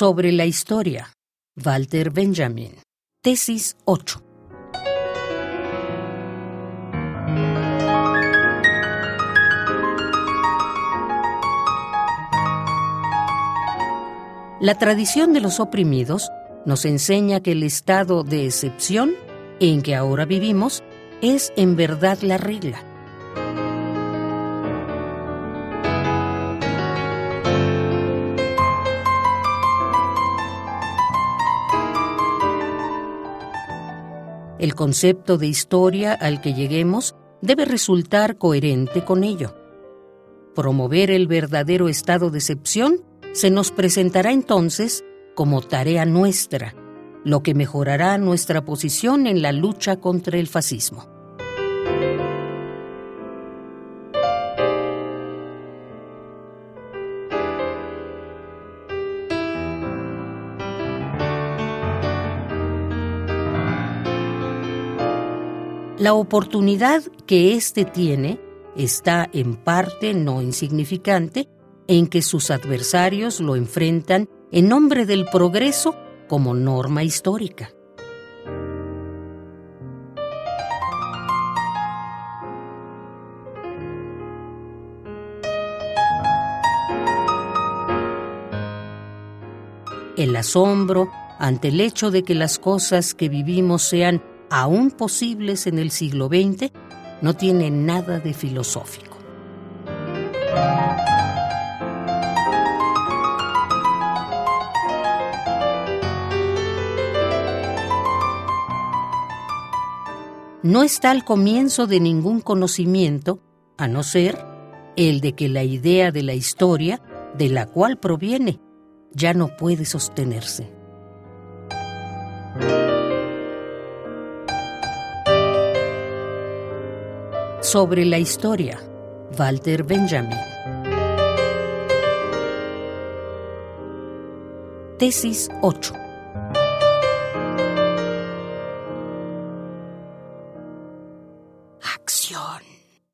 Sobre la historia. Walter Benjamin. Tesis 8. La tradición de los oprimidos nos enseña que el estado de excepción en que ahora vivimos es en verdad la regla. El concepto de historia al que lleguemos debe resultar coherente con ello. Promover el verdadero estado de excepción se nos presentará entonces como tarea nuestra, lo que mejorará nuestra posición en la lucha contra el fascismo. La oportunidad que éste tiene está en parte no insignificante en que sus adversarios lo enfrentan en nombre del progreso como norma histórica. El asombro ante el hecho de que las cosas que vivimos sean aún posibles en el siglo XX no tiene nada de filosófico. no está al comienzo de ningún conocimiento, a no ser el de que la idea de la historia, de la cual proviene, ya no puede sostenerse. sobre la historia, Walter Benjamin. Tesis 8. Acción.